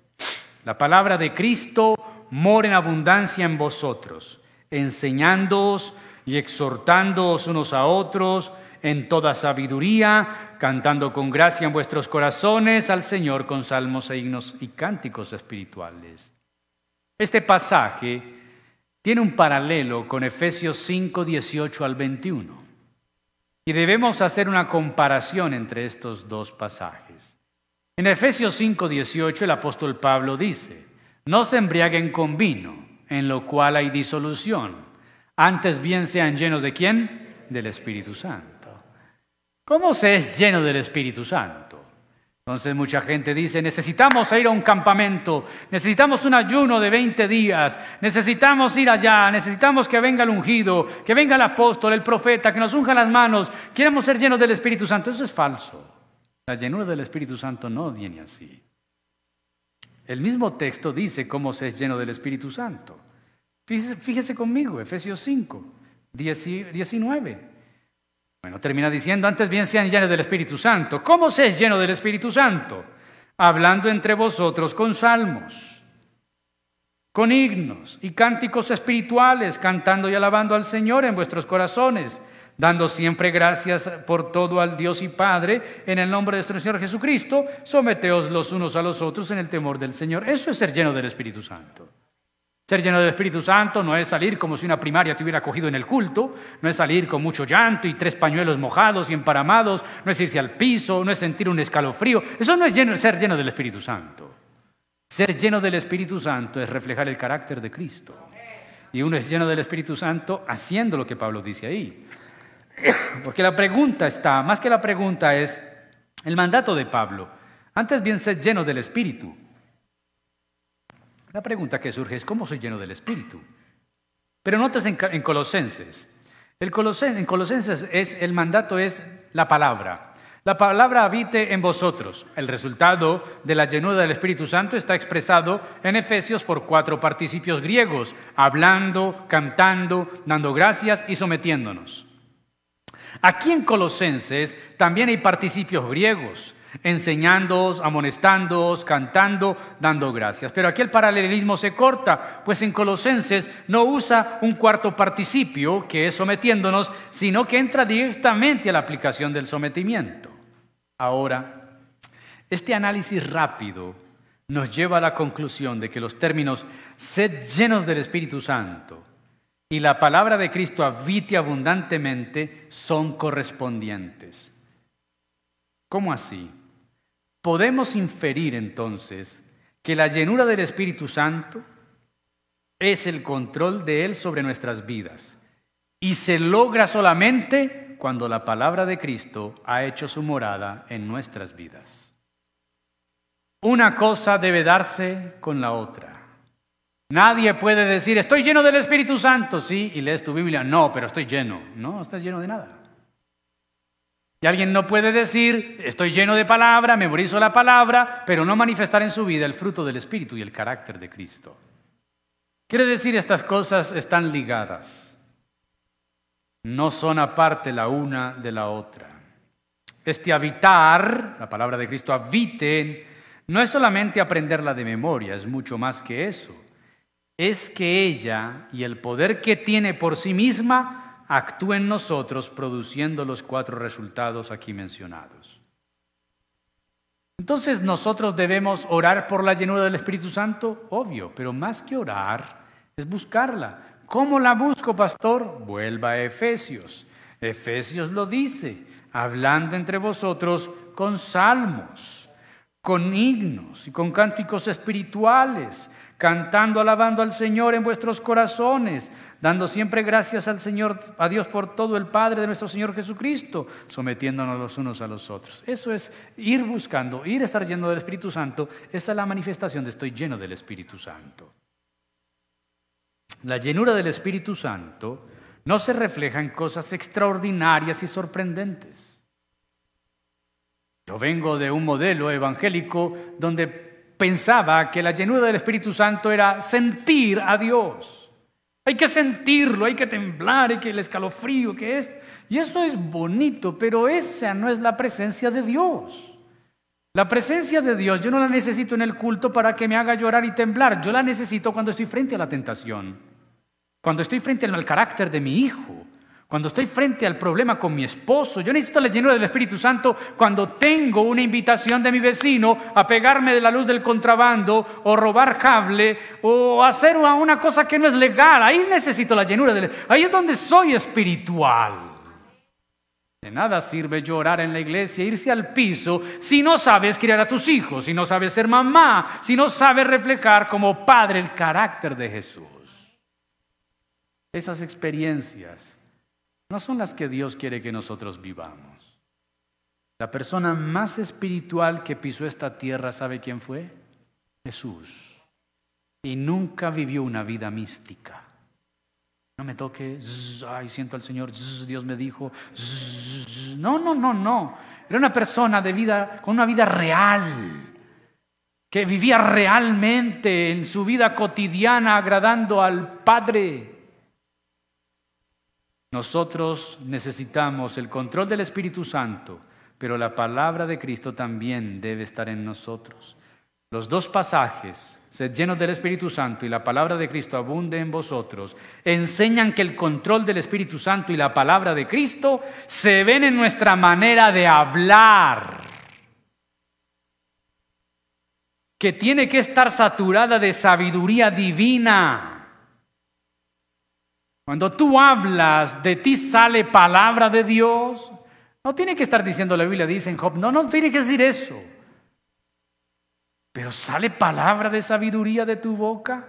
La palabra de Cristo mora en abundancia en vosotros, enseñándoos y exhortándoos unos a otros en toda sabiduría, cantando con gracia en vuestros corazones al Señor con salmos e himnos y cánticos espirituales. Este pasaje tiene un paralelo con Efesios 5, 18 al 21. Y debemos hacer una comparación entre estos dos pasajes. En Efesios 5, 18 el apóstol Pablo dice, no se embriaguen con vino, en lo cual hay disolución, antes bien sean llenos de quién? Del Espíritu Santo. ¿Cómo se es lleno del Espíritu Santo? Entonces mucha gente dice, necesitamos ir a un campamento, necesitamos un ayuno de 20 días, necesitamos ir allá, necesitamos que venga el ungido, que venga el apóstol, el profeta, que nos unja las manos, queremos ser llenos del Espíritu Santo. Eso es falso. La llenura del Espíritu Santo no viene así. El mismo texto dice cómo se es lleno del Espíritu Santo. Fíjese, conmigo, Efesios 5, 19. Bueno, termina diciendo, antes bien sean llenos del Espíritu Santo. ¿Cómo se es lleno del Espíritu Santo? Hablando entre vosotros con salmos, con himnos y cánticos espirituales, cantando y alabando al Señor en vuestros corazones, dando siempre gracias por todo al Dios y Padre, en el nombre de nuestro Señor Jesucristo, someteos los unos a los otros en el temor del Señor. Eso es ser lleno del Espíritu Santo. Ser lleno del Espíritu Santo no es salir como si una primaria te hubiera cogido en el culto, no es salir con mucho llanto y tres pañuelos mojados y emparamados, no es irse al piso, no es sentir un escalofrío. Eso no es ser lleno del Espíritu Santo. Ser lleno del Espíritu Santo es reflejar el carácter de Cristo. Y uno es lleno del Espíritu Santo haciendo lo que Pablo dice ahí. Porque la pregunta está, más que la pregunta es el mandato de Pablo. Antes bien ser lleno del Espíritu. La pregunta que surge es, ¿cómo soy lleno del Espíritu? Pero notas en, Colosenses. El en Colosenses es, el mandato es la palabra. La palabra habite en vosotros. El resultado de la llenura del Espíritu Santo está expresado en Efesios por cuatro participios griegos, hablando, cantando, dando gracias y sometiéndonos. Aquí en Colosenses también hay participios griegos enseñándoos, amonestándoos, cantando, dando gracias. Pero aquí el paralelismo se corta, pues en Colosenses no usa un cuarto participio, que es sometiéndonos, sino que entra directamente a la aplicación del sometimiento. Ahora, este análisis rápido nos lleva a la conclusión de que los términos sed llenos del Espíritu Santo y la palabra de Cristo habite abundantemente son correspondientes. ¿Cómo así? Podemos inferir entonces que la llenura del Espíritu Santo es el control de Él sobre nuestras vidas y se logra solamente cuando la palabra de Cristo ha hecho su morada en nuestras vidas. una cosa debe darse con la otra. Nadie puede decir, estoy lleno del Espíritu Santo, sí, y lees tu Biblia, no, pero estoy lleno. No, estás lleno de nada. Y alguien no puede decir, estoy lleno de palabra, memorizo la palabra, pero no manifestar en su vida el fruto del Espíritu y el carácter de Cristo. Quiere decir, estas cosas están ligadas. No son aparte la una de la otra. Este habitar, la palabra de Cristo habiten, no es solamente aprenderla de memoria, es mucho más que eso es que ella y el poder que tiene por sí misma actúe en nosotros produciendo los cuatro resultados aquí mencionados. Entonces nosotros debemos orar por la llenura del Espíritu Santo, obvio, pero más que orar es buscarla. ¿Cómo la busco, pastor? Vuelva a Efesios. Efesios lo dice, hablando entre vosotros con salmos, con himnos y con cánticos espirituales cantando, alabando al Señor en vuestros corazones, dando siempre gracias al Señor, a Dios por todo el Padre de nuestro Señor Jesucristo, sometiéndonos los unos a los otros. Eso es ir buscando, ir a estar lleno del Espíritu Santo. Esa es la manifestación de estoy lleno del Espíritu Santo. La llenura del Espíritu Santo no se refleja en cosas extraordinarias y sorprendentes. Yo vengo de un modelo evangélico donde pensaba que la llenura del Espíritu Santo era sentir a Dios. Hay que sentirlo, hay que temblar, hay que el escalofrío que es. Y eso es bonito, pero esa no es la presencia de Dios. La presencia de Dios yo no la necesito en el culto para que me haga llorar y temblar. Yo la necesito cuando estoy frente a la tentación, cuando estoy frente al carácter de mi hijo, cuando estoy frente al problema con mi esposo, yo necesito la llenura del Espíritu Santo cuando tengo una invitación de mi vecino a pegarme de la luz del contrabando o robar cable o hacer una cosa que no es legal. Ahí necesito la llenura del Ahí es donde soy espiritual. De nada sirve llorar en la iglesia, irse al piso, si no sabes criar a tus hijos, si no sabes ser mamá, si no sabes reflejar como padre el carácter de Jesús. Esas experiencias no son las que Dios quiere que nosotros vivamos. La persona más espiritual que pisó esta tierra, ¿sabe quién fue? Jesús. Y nunca vivió una vida mística. No me toque, ay, siento al Señor, Dios me dijo. no, no, no, no. Era una persona de vida, con una vida real, que vivía realmente en su vida cotidiana agradando al Padre. Nosotros necesitamos el control del Espíritu Santo, pero la palabra de Cristo también debe estar en nosotros. Los dos pasajes, sed llenos del Espíritu Santo y la palabra de Cristo abunde en vosotros, enseñan que el control del Espíritu Santo y la palabra de Cristo se ven en nuestra manera de hablar, que tiene que estar saturada de sabiduría divina cuando tú hablas, de ti sale palabra de Dios. No tiene que estar diciendo la Biblia, dice en Job, no, no tiene que decir eso. Pero sale palabra de sabiduría de tu boca.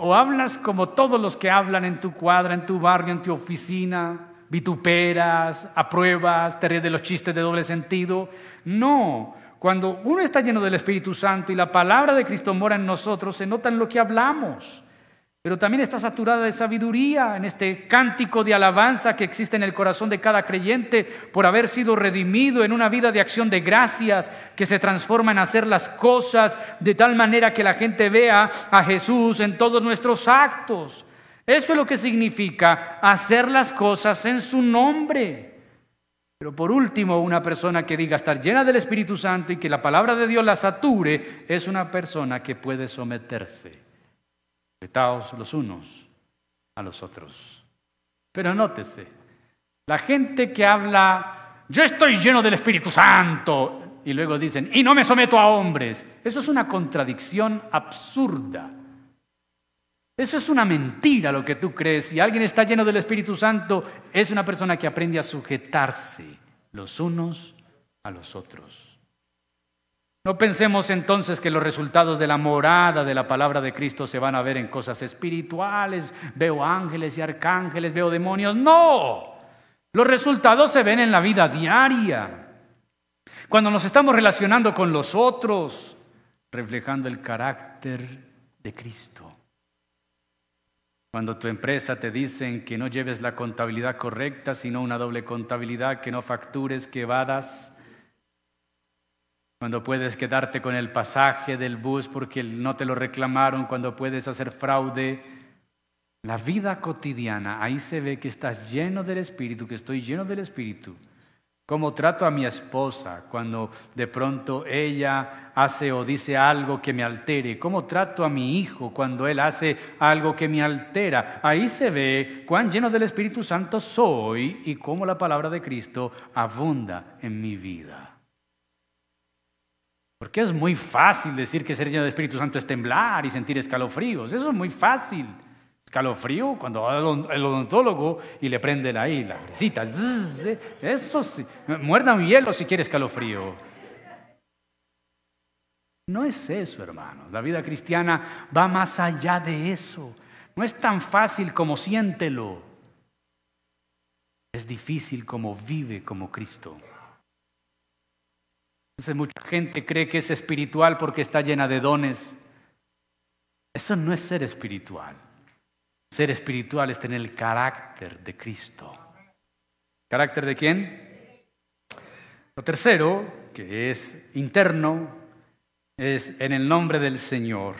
O hablas como todos los que hablan en tu cuadra, en tu barrio, en tu oficina, vituperas, apruebas, te ríes de los chistes de doble sentido. No, cuando uno está lleno del Espíritu Santo y la palabra de Cristo mora en nosotros, se nota en lo que hablamos pero también está saturada de sabiduría en este cántico de alabanza que existe en el corazón de cada creyente por haber sido redimido en una vida de acción de gracias que se transforma en hacer las cosas de tal manera que la gente vea a Jesús en todos nuestros actos. Eso es lo que significa hacer las cosas en su nombre. Pero por último, una persona que diga estar llena del Espíritu Santo y que la palabra de Dios la sature es una persona que puede someterse Los unos a los otros. Pero nótese, la gente que habla, yo estoy lleno del Espíritu Santo, y luego dicen, y no me someto a hombres, eso es una contradicción absurda. Eso es una mentira lo que tú crees. Si alguien está lleno del Espíritu Santo, es una persona que aprende a sujetarse los unos a los otros. No pensemos entonces que los resultados de la morada de la palabra de Cristo se van a ver en cosas espirituales, veo ángeles y arcángeles, veo demonios. No, los resultados se ven en la vida diaria. Cuando nos estamos relacionando con los otros, reflejando el carácter de Cristo. Cuando tu empresa te dicen que no lleves la contabilidad correcta, sino una doble contabilidad, que no factures, que evadas, cuando puedes quedarte con el pasaje del bus porque no te lo reclamaron, cuando puedes hacer fraude, la vida cotidiana, ahí se ve que estás lleno del Espíritu, que estoy lleno del Espíritu. Cómo trato a mi esposa cuando de pronto ella hace o dice algo que me altere. Cómo trato a mi hijo cuando él hace algo que me altera. Ahí se ve cuán lleno del Espíritu Santo soy y cómo la palabra de Cristo abunda en mi vida. Porque es muy fácil decir que ser lleno del Espíritu Santo es temblar y sentir escalofríos. Eso es muy fácil calofrío cuando va el odontólogo y le prende ahí la brisita. Eso sí, muerda un hielo si quieres calofrío. No es eso, hermano. La vida cristiana va más allá de eso. No es tan fácil como siéntelo. Es difícil como vive como Cristo. Entonces mucha gente cree que es espiritual porque está llena de dones. Eso no es ser espiritual. Ser espiritual es tener el carácter de Cristo. ¿Carácter de quién? Lo tercero, que es interno, es en el nombre del Señor.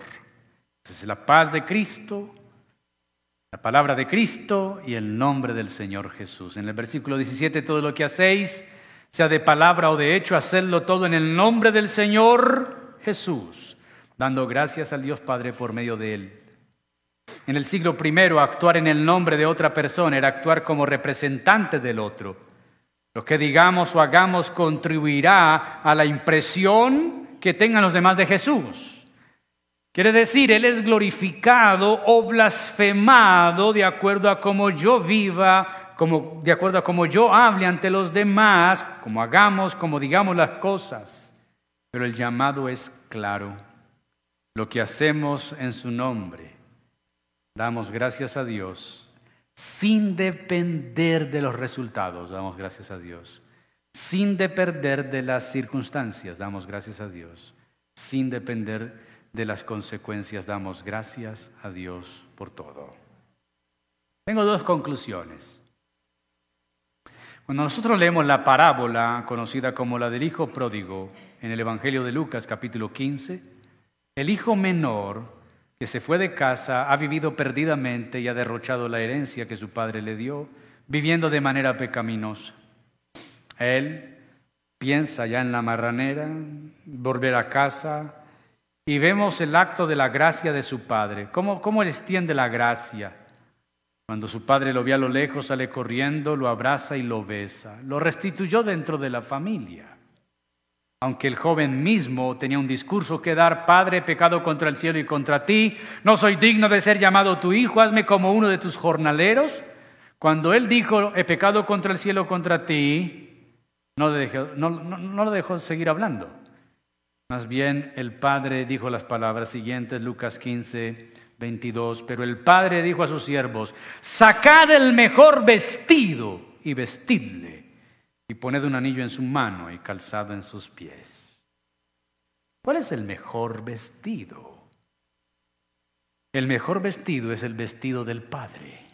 Es la paz de Cristo, la palabra de Cristo y el nombre del Señor Jesús. En el versículo 17, todo lo que hacéis, sea de palabra o de hecho, hacedlo todo en el nombre del Señor Jesús, dando gracias al Dios Padre por medio de Él. En el siglo I, actuar en el nombre de otra persona era actuar como representante del otro. Lo que digamos o hagamos contribuirá a la impresión que tengan los demás de Jesús. Quiere decir, Él es glorificado o blasfemado de acuerdo a cómo yo viva, como, de acuerdo a cómo yo hable ante los demás, como hagamos, como digamos las cosas. Pero el llamado es claro. Lo que hacemos en su nombre Damos gracias a Dios sin depender de los resultados, damos gracias a Dios. Sin depender de las circunstancias, damos gracias a Dios. Sin depender de las consecuencias, damos gracias a Dios por todo. Tengo dos conclusiones. Cuando nosotros leemos la parábola conocida como la del Hijo Pródigo en el Evangelio de Lucas capítulo 15, el hijo menor que se fue de casa, ha vivido perdidamente y ha derrochado la herencia que su padre le dio, viviendo de manera pecaminosa. Él piensa ya en la marranera, volver a casa, y vemos el acto de la gracia de su padre. ¿Cómo, cómo él extiende la gracia? Cuando su padre lo ve a lo lejos, sale corriendo, lo abraza y lo besa. Lo restituyó dentro de la familia. Aunque el joven mismo tenía un discurso que dar, Padre, he pecado contra el cielo y contra ti, no soy digno de ser llamado tu hijo, hazme como uno de tus jornaleros. Cuando él dijo, he pecado contra el cielo, contra ti, no, no lo dejó seguir hablando. Más bien el Padre dijo las palabras siguientes, Lucas 15, 22, pero el Padre dijo a sus siervos, sacad el mejor vestido y vestidle y poned un anillo en su mano y calzado en sus pies. ¿Cuál es el mejor vestido? El mejor vestido es el vestido del Padre.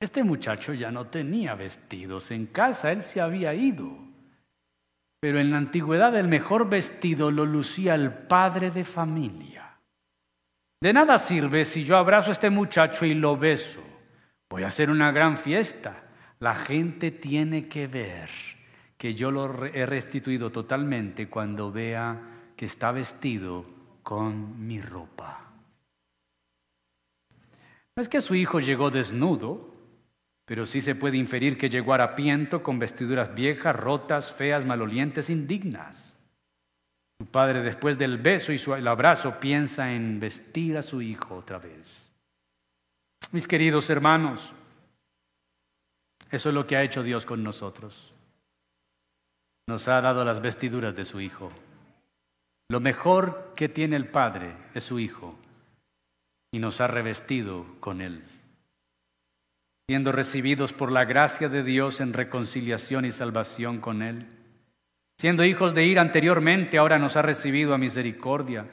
Este muchacho ya no tenía vestidos en casa, él se había ido. Pero en la antigüedad el mejor vestido lo lucía el padre de familia. De nada sirve si yo abrazo a este muchacho y lo beso. Voy a hacer una gran fiesta. La gente tiene que ver que yo lo he restituido totalmente cuando vea que está vestido con mi ropa. No es que su hijo llegó desnudo, pero sí se puede inferir que llegó harapiento con vestiduras viejas, rotas, feas, malolientes, indignas. Su padre después del beso y el abrazo piensa en vestir a su hijo otra vez. Mis queridos hermanos, eso es lo que ha hecho Dios con nosotros. Nos ha dado las vestiduras de su Hijo. Lo mejor que tiene el Padre es su Hijo y nos ha revestido con Él. Siendo recibidos por la gracia de Dios en reconciliación y salvación con Él, Siendo hijos de ira anteriormente, ahora nos ha recibido a misericordia.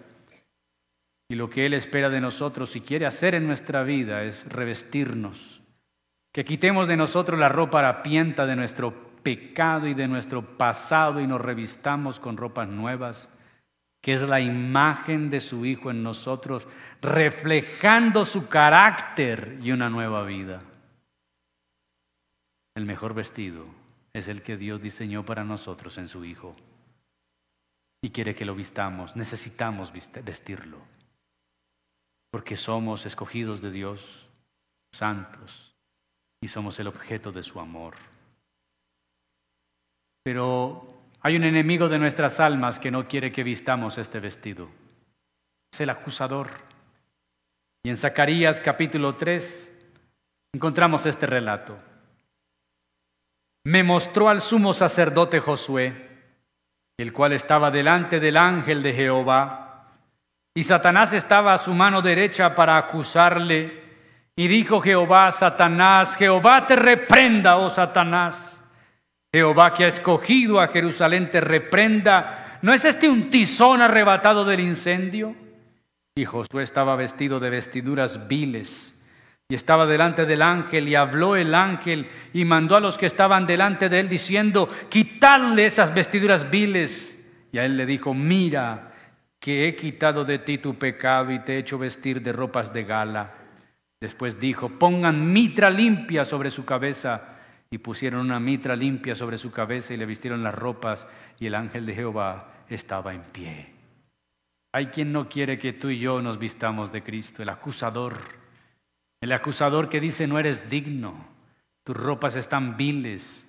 Y lo que Él espera de nosotros y quiere hacer en nuestra vida es revestirnos, que quitemos de nosotros la ropa harapienta de nuestro pecado y de nuestro pasado y nos revistamos con ropas nuevas, que es la imagen de su Hijo en nosotros, reflejando su carácter y una nueva vida. El mejor vestido es el que Dios diseñó para nosotros en su Hijo. Y quiere que lo vistamos, necesitamos vestirlo, porque somos escogidos de Dios, santos, y somos el objeto de su amor. Pero hay un enemigo de nuestras almas que no quiere que vistamos este vestido. Es el acusador. Y en Zacarías capítulo 3 encontramos este relato me mostró al sumo sacerdote Josué, el cual estaba delante del ángel de Jehová, y Satanás estaba a su mano derecha para acusarle. Y dijo Jehová Satanás, Jehová te reprenda, oh Satanás. Jehová que ha escogido a Jerusalén te reprenda. ¿No es este un tizón arrebatado del incendio? Y Josué estaba vestido de vestiduras viles y estaba delante del ángel y habló el ángel y mandó a los que estaban delante de él diciendo, quitadle esas vestiduras viles. Y a él le dijo, mira, que he quitado de ti tu pecado y te he hecho vestir de ropas de gala. Después dijo, pongan mitra limpia sobre su cabeza. Y pusieron una mitra limpia sobre su cabeza y le vistieron las ropas y el ángel de Jehová estaba en pie. Hay quien no quiere que tú y yo nos vistamos de Cristo, el acusador el acusador que dice no eres digno, tus ropas están viles.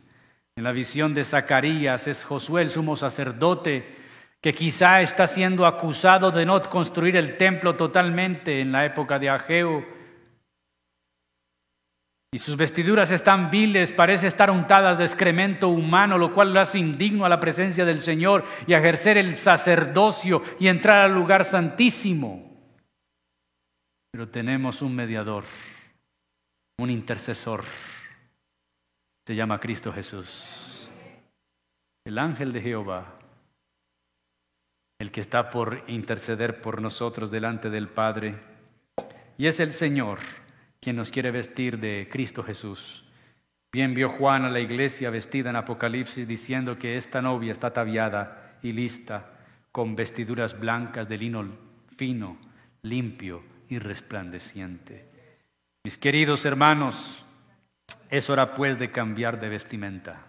En la visión de Zacarías es Josué el sumo sacerdote que quizá está siendo acusado de no construir el templo totalmente en la época de Ageo. Y sus vestiduras están viles, parece estar untadas de excremento humano, lo cual lo hace indigno a la presencia del Señor y a ejercer el sacerdocio y entrar al lugar santísimo. Pero tenemos un mediador, un intercesor. Se llama Cristo Jesús. El ángel de Jehová, el que está por interceder por nosotros delante del Padre. Y es el Señor quien nos quiere vestir de Cristo Jesús. Bien vio Juan a la iglesia vestida en Apocalipsis diciendo que esta novia está ataviada y lista con vestiduras blancas de lino fino, limpio y resplandeciente. Mis queridos hermanos, es hora pues de cambiar de vestimenta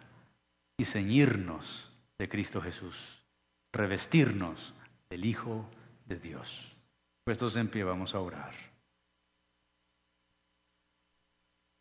y ceñirnos de Cristo Jesús, revestirnos del Hijo de Dios. Puestos en pie vamos a orar.